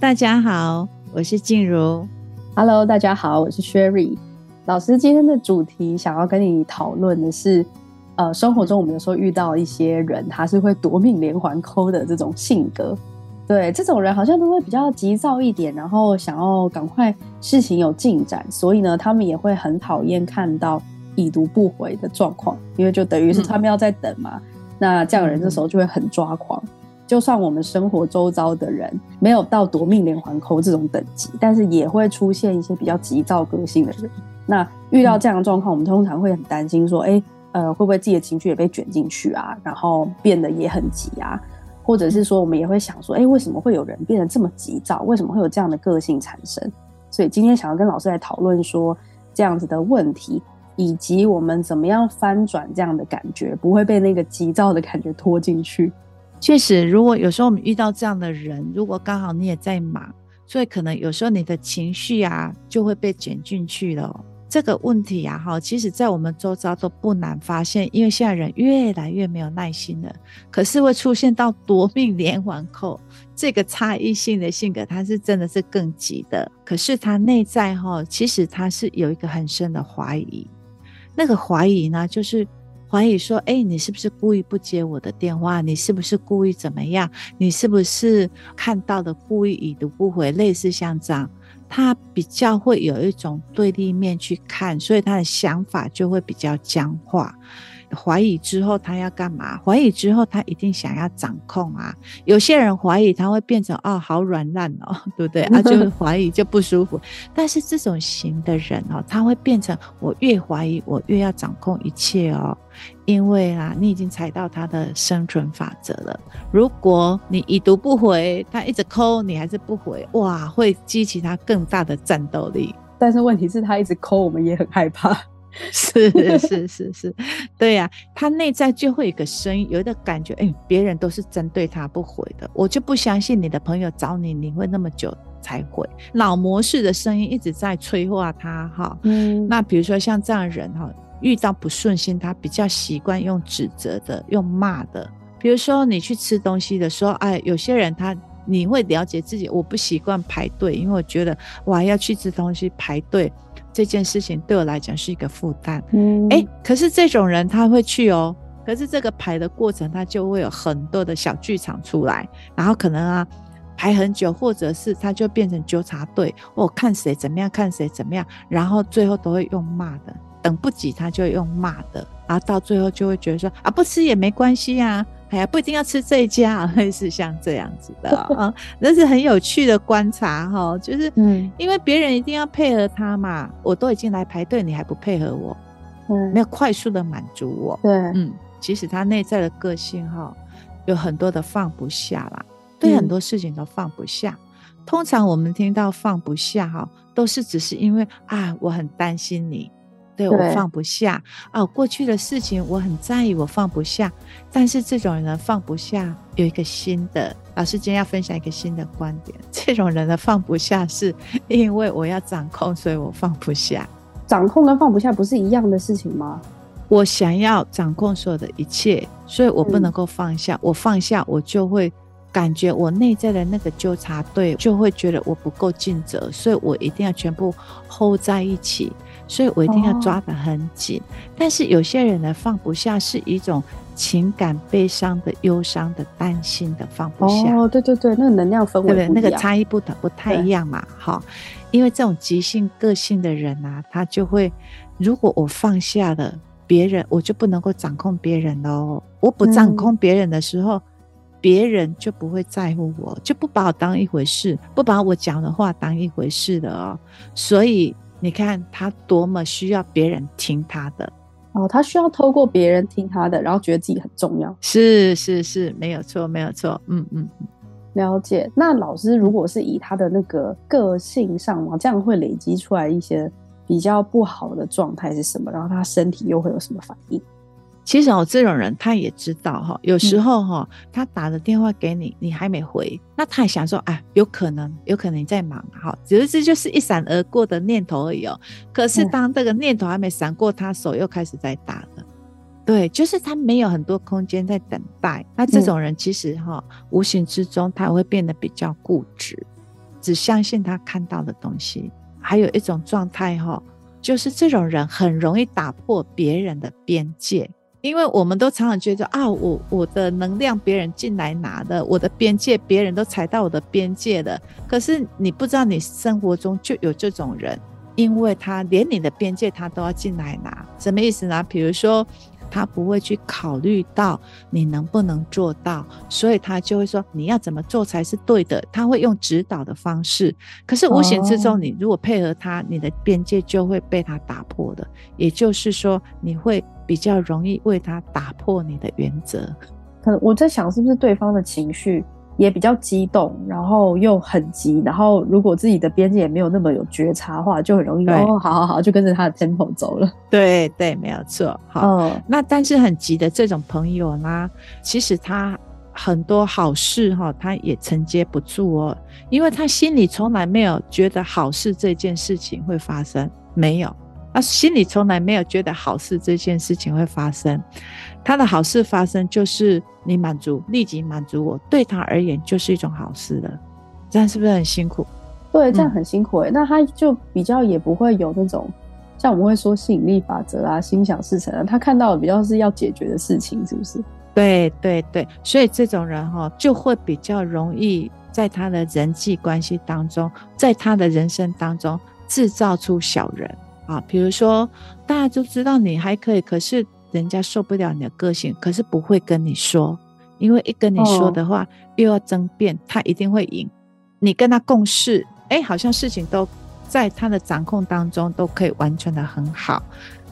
大家好，我是静茹。Hello，大家好，我是 Sherry。老师今天的主题想要跟你讨论的是，呃，生活中我们有时候遇到一些人，他是会夺命连环 call 的这种性格。对，这种人好像都会比较急躁一点，然后想要赶快事情有进展，所以呢，他们也会很讨厌看到已读不回的状况，因为就等于是他们要在等嘛。嗯、那这样的人这时候就会很抓狂。就算我们生活周遭的人没有到夺命连环扣这种等级，但是也会出现一些比较急躁个性的人。那遇到这样的状况，我们通常会很担心说，哎，呃，会不会自己的情绪也被卷进去啊？然后变得也很急啊？或者是说，我们也会想说，哎，为什么会有人变得这么急躁？为什么会有这样的个性产生？所以今天想要跟老师来讨论说这样子的问题，以及我们怎么样翻转这样的感觉，不会被那个急躁的感觉拖进去。确实，如果有时候我们遇到这样的人，如果刚好你也在忙，所以可能有时候你的情绪啊就会被卷进去了。这个问题啊，哈，其实在我们周遭都不难发现，因为现在人越来越没有耐心了。可是会出现到夺命连环扣这个差异性的性格，他是真的是更急的。可是他内在哈，其实他是有一个很深的怀疑。那个怀疑呢，就是。怀疑说：“哎，你是不是故意不接我的电话？你是不是故意怎么样？你是不是看到的故意已读不回？类似像这样，他比较会有一种对立面去看，所以他的想法就会比较僵化。”怀疑之后他要干嘛？怀疑之后他一定想要掌控啊！有些人怀疑他会变成哦，好软烂哦，对不对？啊，就是 怀疑就不舒服。但是这种型的人哦，他会变成我越怀疑我越要掌控一切哦，因为啊，你已经踩到他的生存法则了。如果你已读不回，他一直 call 你还是不回，哇，会激起他更大的战斗力。但是问题是，他一直 call，我们也很害怕。是是是是，对呀、啊，他内在就会有一个声音，有一个感觉，哎，别人都是针对他不回的，我就不相信你的朋友找你，你会那么久才回。老模式的声音一直在催化他，哈，嗯，那比如说像这样的人哈，遇到不顺心，他比较习惯用指责的，用骂的。比如说你去吃东西的时候，哎，有些人他你会了解自己，我不习惯排队，因为我觉得我还要去吃东西排队。这件事情对我来讲是一个负担，嗯，哎，可是这种人他会去哦，可是这个排的过程他就会有很多的小剧场出来，然后可能啊排很久，或者是他就变成纠察队，我、哦、看谁怎么样，看谁怎么样，然后最后都会用骂的，等不及他就用骂的，然后到最后就会觉得说啊，不吃也没关系啊。哎呀，不一定要吃这一家，类似像这样子的啊，那是很有趣的观察哈。就是，嗯，因为别人一定要配合他嘛，我都已经来排队，你还不配合我，嗯，没有快速的满足我，对，嗯，其实他内在的个性哈，有很多的放不下啦，对很多事情都放不下。通常我们听到放不下哈，都是只是因为啊，我很担心你。对，我放不下哦，过去的事情我很在意，我放不下。但是这种人呢，放不下有一个新的老师今天要分享一个新的观点。这种人的放不下是因为我要掌控，所以我放不下。掌控跟放不下不是一样的事情吗？我想要掌控所有的一切，所以我不能够放下。嗯、我放下，我就会感觉我内在的那个纠察队就会觉得我不够尽责，所以我一定要全部 hold 在一起。所以我一定要抓得很紧，哦，但是有些人呢，放不下是一种情感悲伤的、忧伤的、担心的放不下。哦，对对对，那个能量氛围不一样，对不对？那个差异不同，不太一样嘛，哈。因为这种急性个性的人啊，他就会，如果我放下了别人，我就不能够掌控别人喽。我不掌控别人的时候，嗯，别人就不会在乎我，就不把我当一回事，不把我讲的话当一回事的哦。所以。你看他多么需要别人听他的哦，他需要透过别人听他的，然后觉得自己很重要。是是是，没有错没有错，嗯嗯，了解。那老师如果是以他的那个个性上嘛，这样会累积出来一些比较不好的状态是什么？然后他身体又会有什么反应？其实哦，这种人他也知道哈，有时候哈，他打了电话给你，你还没回，那他也想说，哎，有可能，有可能你在忙哈，只是这就是一闪而过的念头而已哦。可是当这个念头还没闪过，他手又开始在打了。对，就是他没有很多空间在等待。那这种人其实哈，无形之中他会变得比较固执。只相信他看到的东西。还有一种状态哈，就是这种人很容易打破别人的边界。因为我们都常常觉得啊，我我的能量别人进来拿的，我的边界别人都踩到我的边界了。可是你不知道，你生活中就有这种人，因为他连你的边界他都要进来拿，什么意思呢？比如说。他不会去考虑到你能不能做到，所以他就会说你要怎么做才是对的。他会用指导的方式，可是无形之中，你如果配合他，你的边界就会被他打破的。也就是说，你会比较容易为他打破你的原则。可能我在想，是不是对方的情绪？也比较激动，然后又很急，然后如果自己的边界也没有那么有觉察的话，就很容易哦，好好好，就跟着他的 tempo 走了。对对，没有错。好，嗯、那但是很急的这种朋友呢，其实他很多好事哈，他也承接不住哦，因为他心里从来没有觉得好事这件事情会发生，没有。他心里从来没有觉得好事这件事情会发生，他的好事发生就是你满足，立即满足我，对他而言就是一种好事了。这样是不是很辛苦？对，这样很辛苦诶、欸。嗯、那他就比较也不会有那种像我们会说吸引力法则啊、心想事成啊，他看到的比较是要解决的事情，是不是？对对对，所以这种人哈就会比较容易在他的人际关系当中，在他的人生当中制造出小人。啊，比如说大家都知道你还可以，可是人家受不了你的个性，可是不会跟你说，因为一跟你说的话，哦、又要争辩，他一定会赢。你跟他共事，哎，好像事情都在他的掌控当中，都可以完成的很好。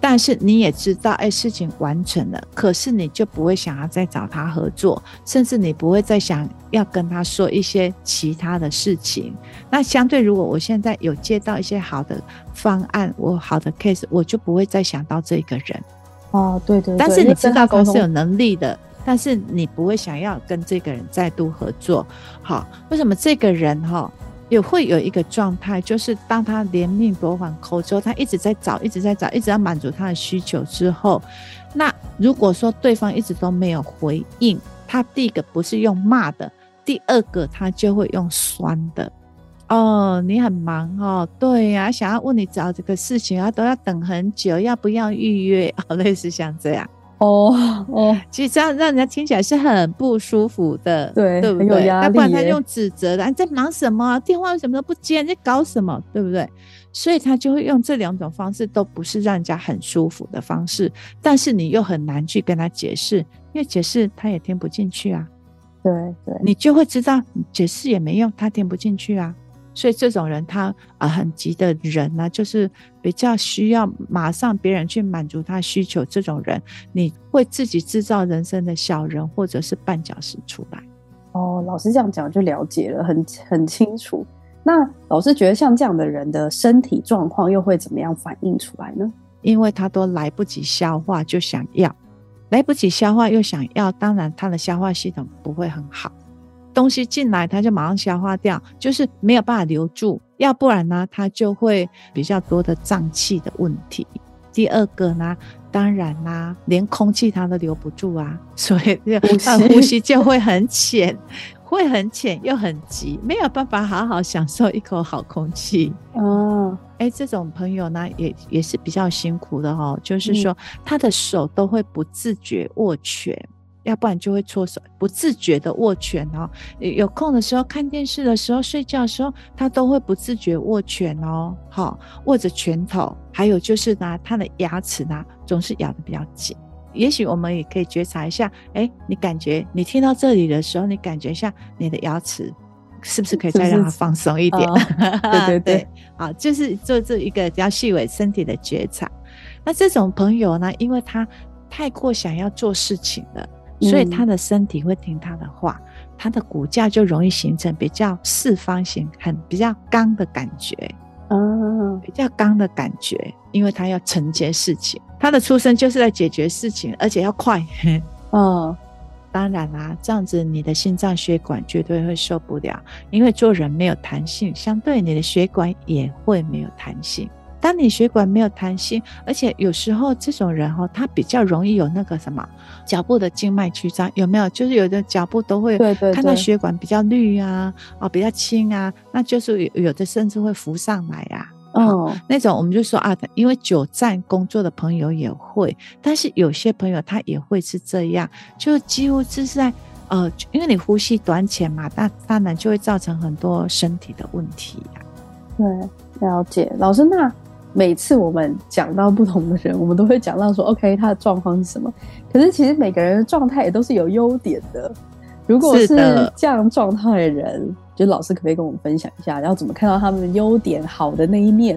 但是你也知道，哎，事情完成了，可是你就不会想要再找他合作，甚至你不会再想要跟他说一些其他的事情。那相对，如果我现在有接到一些好的方案，我好的 case，我就不会再想到这个人。哦，对对对。但是你知道公司有能力的，但是你不会想要跟这个人再度合作。好，为什么这个人哈？也会有一个状态，就是当他连命夺还扣之后，他一直在找，一直在找，一直要满足他的需求之后，那如果说对方一直都没有回应，他第一个不是用骂的，第二个他就会用酸的。哦，你很忙哦，对呀，想要问你找这个事情啊，都要等很久，要不要预约？哦，类似像这样。哦哦，其实这样让人家听起来是很不舒服的，对，对不对？那不然他用指责的，你在忙什么？电话为什么都不接？你在搞什么？对不对？所以他就会用这两种方式，都不是让人家很舒服的方式，但是你又很难去跟他解释，因为解释他也听不进去啊。对对，你就会知道解释也没用，他听不进去啊。所以这种人他啊很急的人呢，就是比较需要马上别人去满足他需求。这种人你会自己制造人生的小人或者是绊脚石出来。哦，老师这样讲就了解了，很很清楚。那老师觉得像这样的人的身体状况又会怎么样反映出来呢？因为他都来不及消化就想要，来不及消化又想要，当然他的消化系统不会很好。东西进来，它就马上消化掉，就是没有办法留住。要不然呢，它就会比较多的胀气的问题。第二个呢，当然啦，连空气它都留不住啊，所以呼呼吸就会很浅，会很浅又很急，没有办法好好享受一口好空气。哦，哎，这种朋友呢，也也是比较辛苦的哦，就是说他的手都会不自觉握拳。要不然就会搓手，不自觉的握拳哦。有空的时候看电视的时候、睡觉的时候，他都会不自觉握拳哦。好，握着拳头，还有就是呢，他的牙齿呢总是咬得比较紧。也许我们也可以觉察一下，哎，你感觉你听到这里的时候，你感觉一下你的牙齿是不是可以再让它放松一点？对对 对，好，就是做这一个比较细微身体的觉察。那这种朋友呢，因为他太过想要做事情了。所以他的身体会听他的话，嗯、他的骨架就容易形成比较四方形，很比较刚的感觉，嗯，比较刚的感觉，因为他要承接事情，他的出生就是在解决事情，而且要快，嗯，当然啦、啊，这样子你的心脏血管绝对会受不了，因为做人没有弹性，相对你的血管也会没有弹性。当你血管没有弹性，而且有时候这种人哈，他比较容易有那个什么脚部的静脉曲张，有没有？就是有的脚部都会看到血管比较绿啊，哦，比较轻啊，那就是有有的甚至会浮上来啊。哦，那种我们就说啊，因为久站工作的朋友也会，但是有些朋友他也会是这样，就几乎是在呃，因为你呼吸短浅嘛，那当然就会造成很多身体的问题呀、啊。对，了解。老师，那每次我们讲到不同的人，我们都会讲到说，OK，他的状况是什么？可是其实每个人的状态也都是有优点的。如果是这样状态的人。就老师可不可以跟我们分享一下，然后怎么看到他们的优点、好的那一面？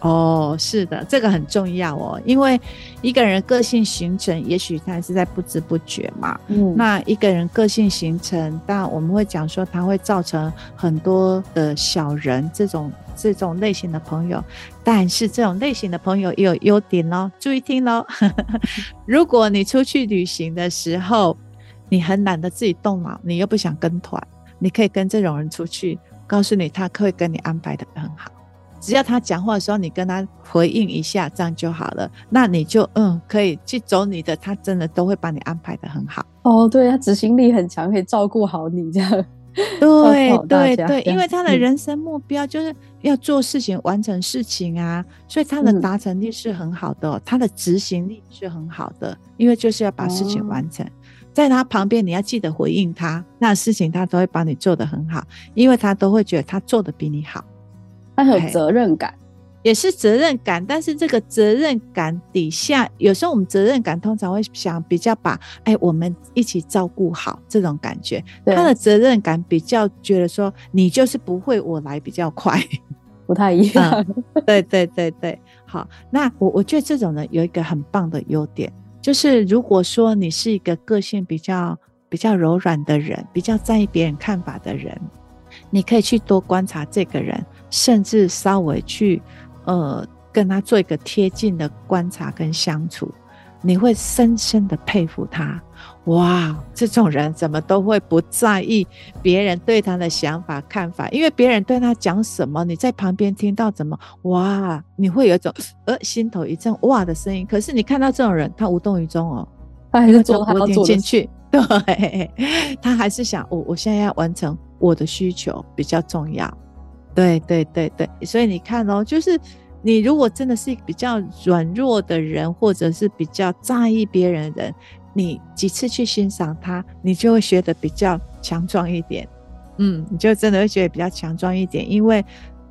哦，是的，这个很重要哦，因为一个人个性形成，也许他是在不知不觉嘛。嗯，那一个人个性形成，当然我们会讲说，他会造成很多的小人这种这种类型的朋友，但是这种类型的朋友也有优点哦，注意听喽。如果你出去旅行的时候，你很懒得自己动脑，你又不想跟团。你可以跟这种人出去，告诉你他会跟你安排的很好，只要他讲话的时候你跟他回应一下，这样就好了。那你就嗯可以去走你的，他真的都会帮你安排的很好。哦，对，他执行力很强，可以照顾好你这样。对 对对，因为他的人生目标就是要做事情、完成事情啊，所以他的达成力是很好的，他的执行力是很好的，因为就是要把事情完成。在他旁边，你要记得回应他，那事情他都会帮你做得很好，因为他都会觉得他做的比你好，他很有责任感，也是责任感。但是这个责任感底下，有时候我们责任感通常会想比较把，哎，我们一起照顾好这种感觉。他的责任感比较觉得说，你就是不会，我来比较快，不太一样。嗯、对对对对，好，那我我觉得这种人有一个很棒的优点。就是如果说你是一个个性比较比较柔软的人，比较在意别人看法的人，你可以去多观察这个人，甚至稍微去呃跟他做一个贴近的观察跟相处。你会深深的佩服他，哇，这种人怎么都会不在意别人对他的想法看法，因为别人对他讲什么，你在旁边听到怎么，哇，你会有一种呃心头一阵哇的声音。可是你看到这种人，他无动于衷哦，他还是做他要做进去，对，他还是想我，我现在要完成我的需求比较重要，对对对对，所以你看哦，就是。你如果真的是比较软弱的人，或者是比较在意别人的人，你几次去欣赏他，你就会学得比较强壮一点。嗯，你就真的会觉得比较强壮一点，因为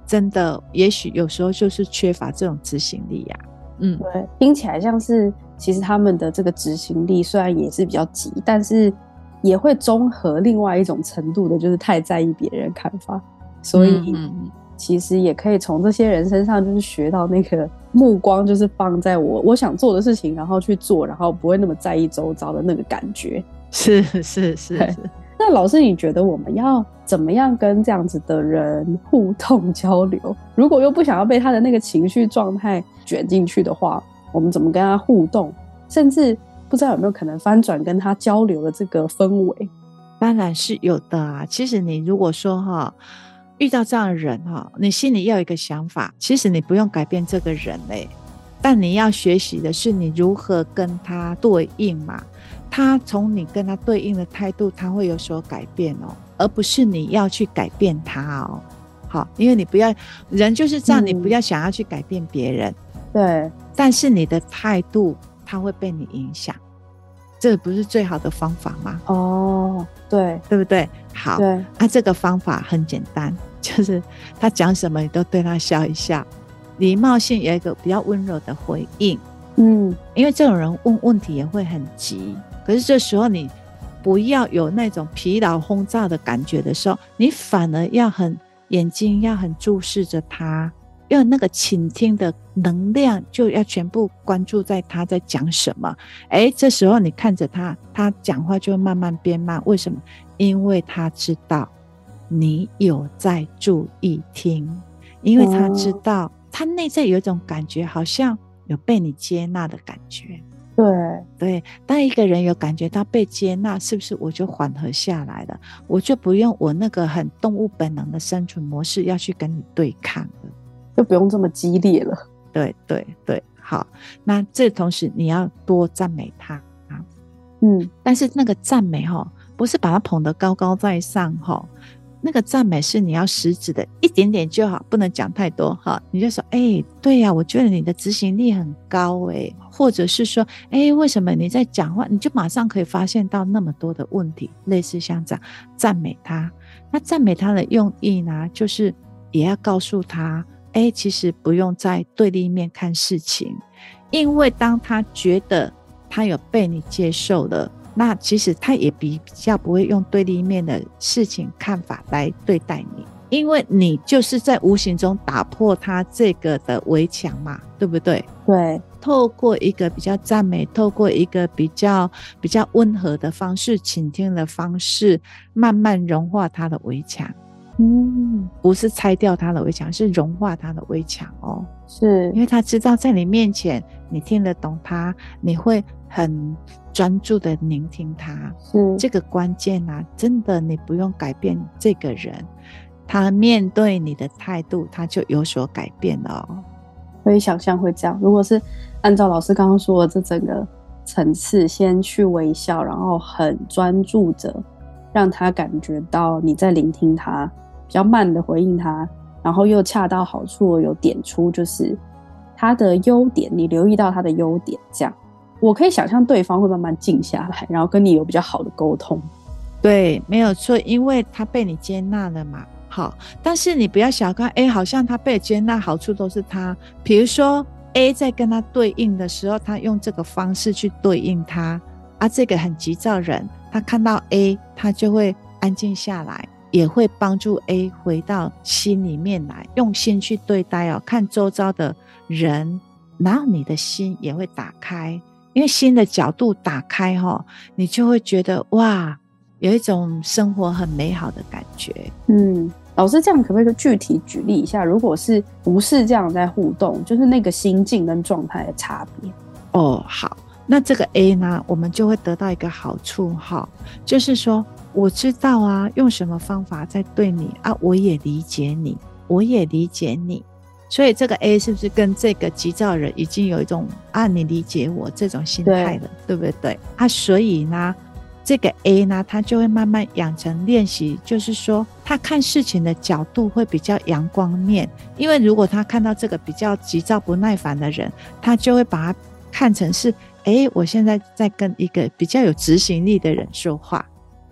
真的，也许有时候就是缺乏这种执行力呀、嗯，对，听起来像是其实他们的这个执行力虽然也是比较急，但是也会综合另外一种程度的，就是太在意别人看法，所以。其实也可以从这些人身上，就是学到那个目光，就是放在我我想做的事情，然后去做，然后不会那么在意周遭的那个感觉。是是是是。那老师，你觉得我们要怎么样跟这样子的人互动交流？如果又不想要被他的那个情绪状态卷进去的话，我们怎么跟他互动？甚至不知道有没有可能翻转跟他交流的这个氛围？当然是有的啊。其实你如果说哈。遇到这样的人哈，你心里要有一个想法，其实你不用改变这个人嘞，但你要学习的是你如何跟他对应嘛。他从你跟他对应的态度，他会有所改变哦，而不是你要去改变他哦。好，因为你不要，人就是这样，你不要想要去改变别人，对。但是你的态度，他会被你影响。这不是最好的方法吗？哦，对，对不对？好，对，啊，这个方法很简单，就是他讲什么你都对他笑一笑，礼貌性有一个比较温柔的回应。嗯，因为这种人问问题也会很急，可是这时候你不要有那种疲劳轰炸的感觉的时候，你反而要很眼睛要很注视着他。那个倾听的能量就要全部关注在他在讲什么，哎，这时候你看着他，他讲话就会慢慢变慢。为什么？因为他知道你有在注意听，因为他知道他内在有一种感觉，好像有被你接纳的感觉。对对，当一个人有感觉到被接纳，是不是我就缓和下来了？我就不用我那个很动物本能的生存模式要去跟你对抗了。就不用这么激烈了。对对对，好。那这同时你要多赞美他啊，嗯，但是那个赞美哈，不是把他捧得高高在上哈。那个赞美是你要实质的，一点点就好，不能讲太多哈。你就说，哎、欸，对呀、啊，我觉得你的执行力很高哎，或者是说，哎、欸，为什么你在讲话，你就马上可以发现到那么多的问题，类似像这样赞美他。那赞美他的用意呢，就是也要告诉他，哎、欸，其实不用在对立面看事情，因为当他觉得他有被你接受了。那其实他也比比较不会用对立面的事情看法来对待你，因为你就是在无形中打破他这个的围墙嘛，对不对？对，透过一个比较赞美，透过一个比较比较温和的方式，倾听的方式，慢慢融化他的围墙。嗯，不是拆掉他的围墙，是融化他的围墙哦。是因为他知道在你面前，你听得懂他，你会很专注的聆听他。是这个关键啊，真的你不用改变这个人，他面对你的态度，他就有所改变了哦。可以想象会这样。如果是按照老师刚刚说的这整个层次，先去微笑，然后很专注着，让他感觉到你在聆听他。比较慢的回应他，然后又恰到好处有点出，就是他的优点，你留意到他的优点，这样我可以想象对方会慢慢静下来，然后跟你有比较好的沟通。对，没有错，因为他被你接纳了嘛。好，但是你不要小看，哎，好像他被接纳，好处都是他。比如说 A 在跟他对应的时候，他用这个方式去对应他，啊，这个很急躁人，他看到 A，他就会安静下来。也会帮助 A 回到心里面来，用心去对待哦。看周遭的人，然后你的心也会打开，因为心的角度打开哈，你就会觉得哇，有一种生活很美好的感觉。嗯，老师这样可不可以具体举例一下？如果是不是这样在互动，就是那个心境跟状态的差别？哦，好，那这个 A 呢，我们就会得到一个好处哈，就是说。我知道啊，用什么方法在对你啊？我也理解你，我也理解你，所以这个 A 是不是跟这个急躁人已经有一种啊，你理解我这种心态了，对，对不对？啊，所以呢，这个 A 呢，他就会慢慢养成练习，就是说他看事情的角度会比较阳光面，因为如果他看到这个比较急躁不耐烦的人，他就会把他看成是，哎，我现在在跟一个比较有执行力的人说话。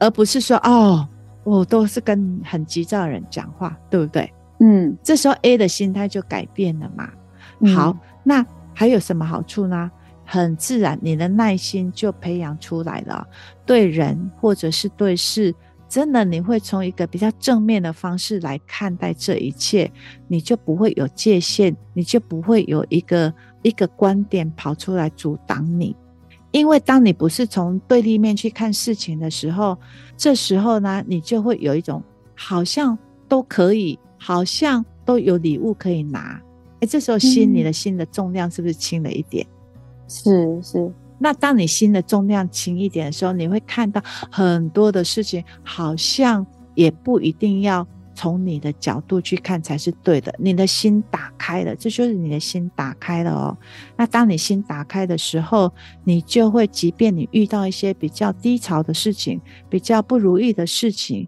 而不是说哦，我都是跟很急躁的人讲话，对不对？嗯，这时候 A 的心态就改变了嘛。嗯、好，那还有什么好处呢？很自然，你的耐心就培养出来了。对人或者是对事，真的你会从一个比较正面的方式来看待这一切，你就不会有界限，你就不会有一个一个观点跑出来阻挡你。因为当你不是从对立面去看事情的时候，这时候呢，你就会有一种好像都可以，好像都有礼物可以拿。哎，这时候心，你的心的重量是不是轻了一点？是是。那当你心的重量轻一点的时候，你会看到很多的事情，好像也不一定要。从你的角度去看才是对的。你的心打开了，这就是你的心打开了哦。那当你心打开的时候，你就会，即便你遇到一些比较低潮的事情、比较不如意的事情，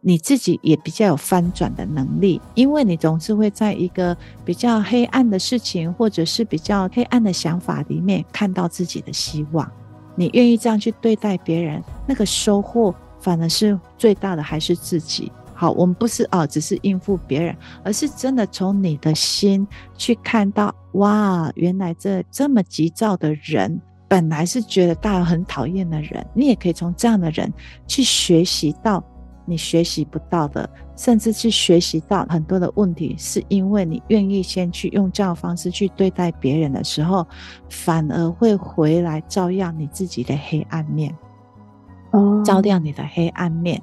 你自己也比较有翻转的能力，因为你总是会在一个比较黑暗的事情，或者是比较黑暗的想法里面看到自己的希望。你愿意这样去对待别人，那个收获反而是最大的，还是自己。好，我们不是哦，只是应付别人，而是真的从你的心去看到，哇，原来这这么急躁的人，本来是觉得大家很讨厌的人，你也可以从这样的人去学习到你学习不到的，甚至去学习到很多的问题，是因为你愿意先去用这样的方式去对待别人的时候，反而会回来照耀你自己的黑暗面，哦，照亮你的黑暗面，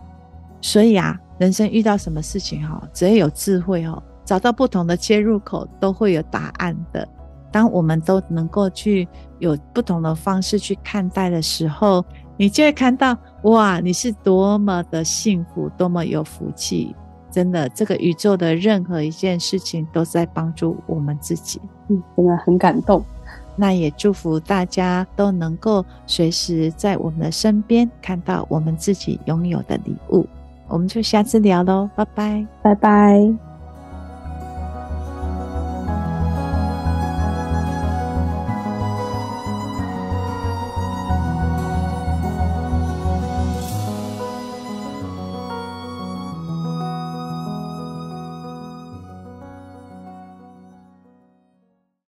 所以啊。人生遇到什么事情哈，只要有智慧哦，找到不同的切入口，都会有答案的。当我们都能够去有不同的方式去看待的时候，你就会看到哇，你是多么的幸福，多么有福气。真的，这个宇宙的任何一件事情都在帮助我们自己。嗯，真的很感动。那也祝福大家都能够随时在我们的身边看到我们自己拥有的礼物。我们就下次聊喽拜拜。拜拜。